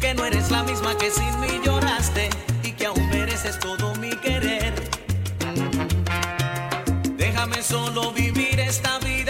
que no eres la misma que sin mí lloraste y que aún mereces todo mi querer. Déjame solo vivir esta vida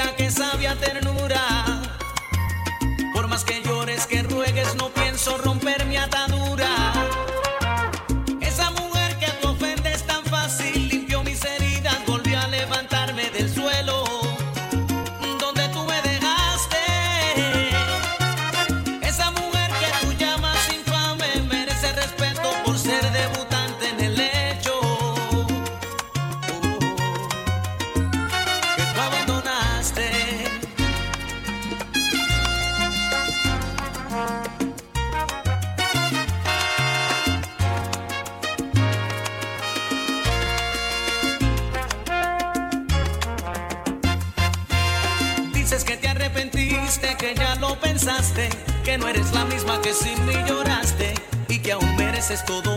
que sin mí lloraste y que aún mereces todo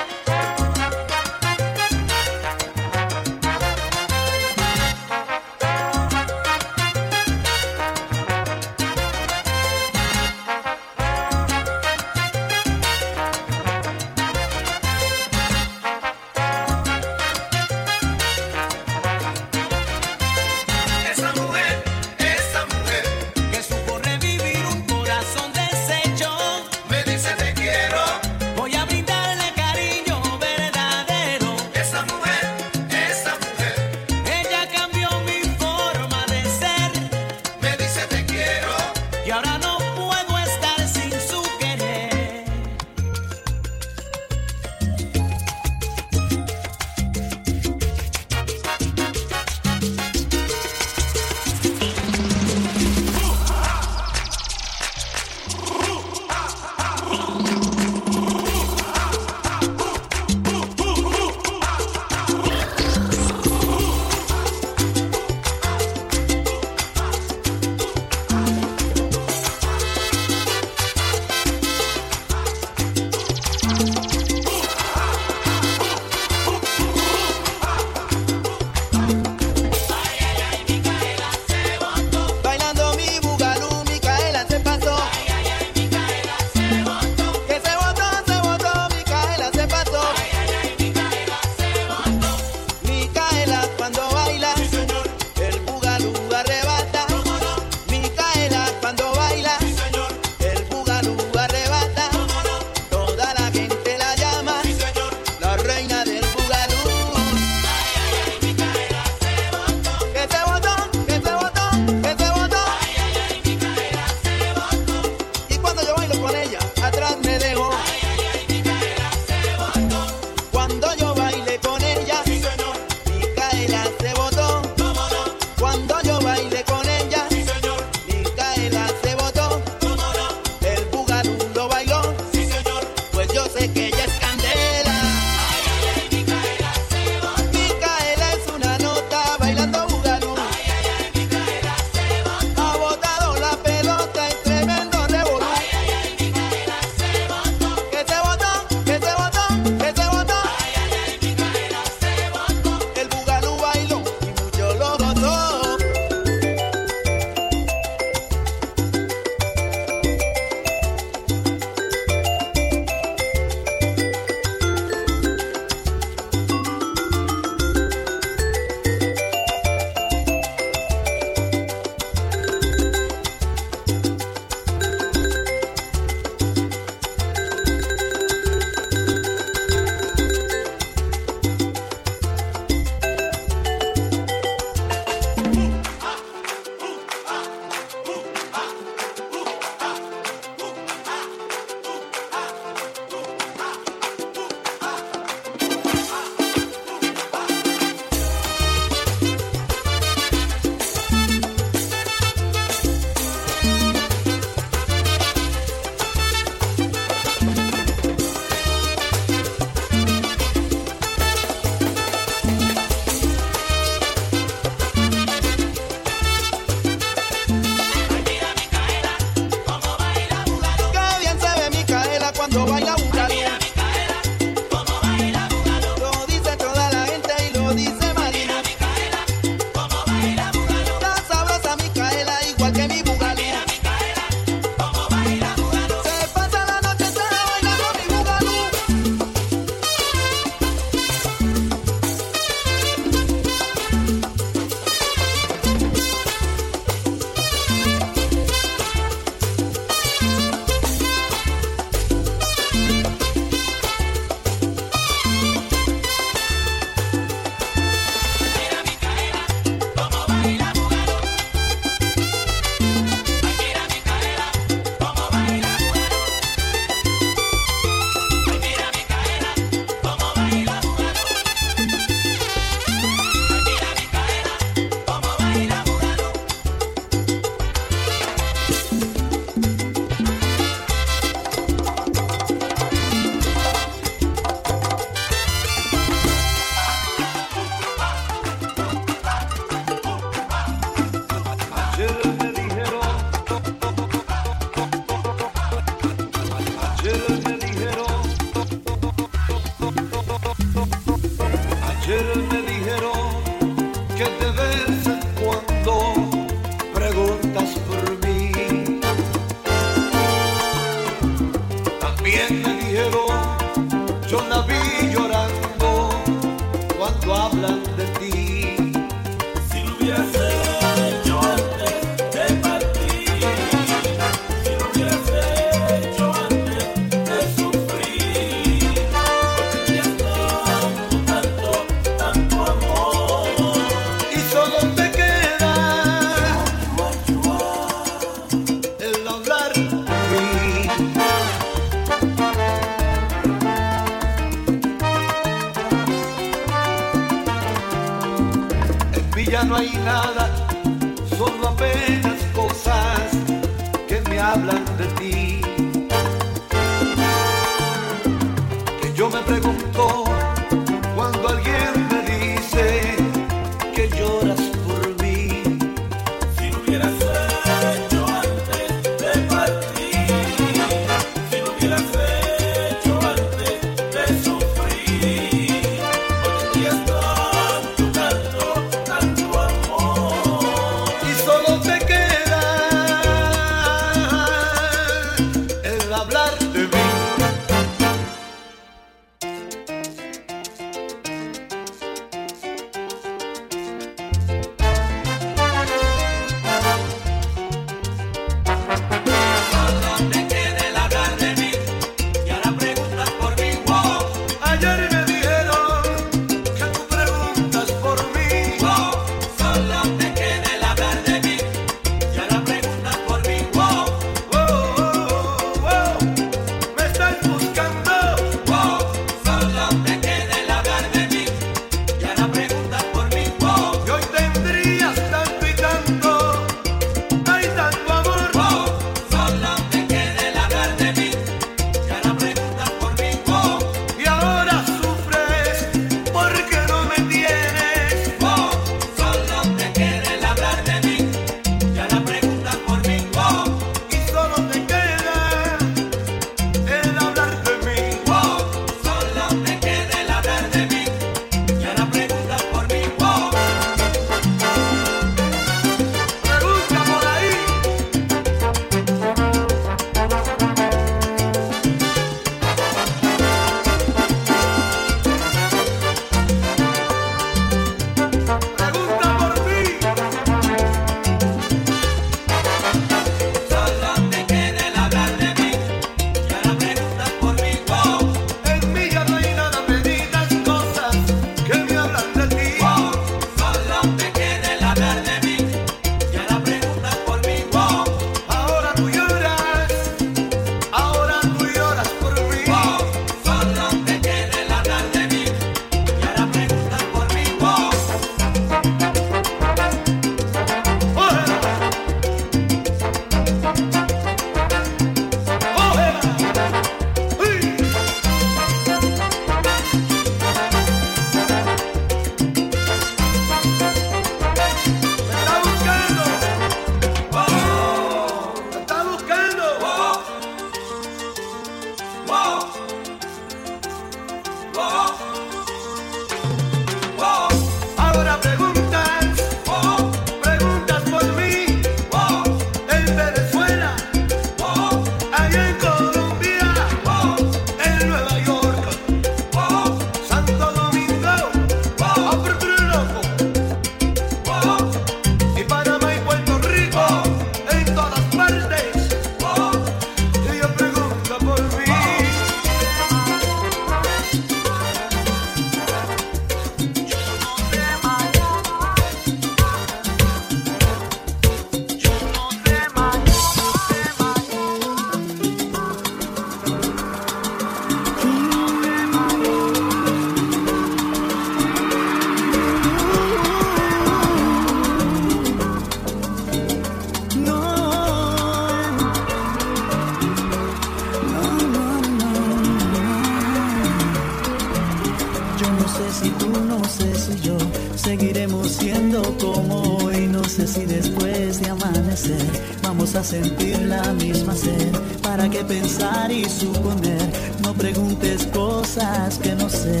luces y después de amanecer vamos a sentir la misma sed. ¿Para qué pensar y suponer? No preguntes cosas que no sé.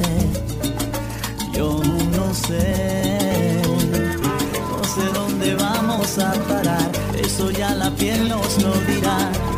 Yo no sé, no sé dónde vamos a parar. Eso ya la piel nos lo dirá.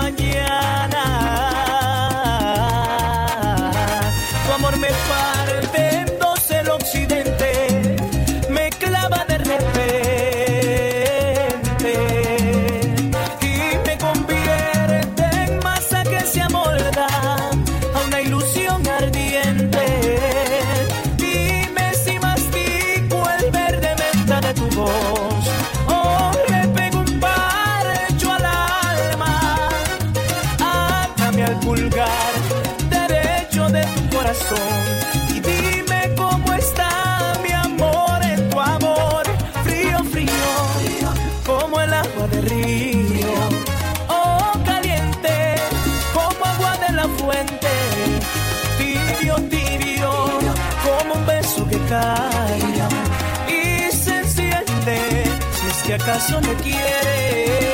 mañana. Tu amor me para. si acaso me quiere.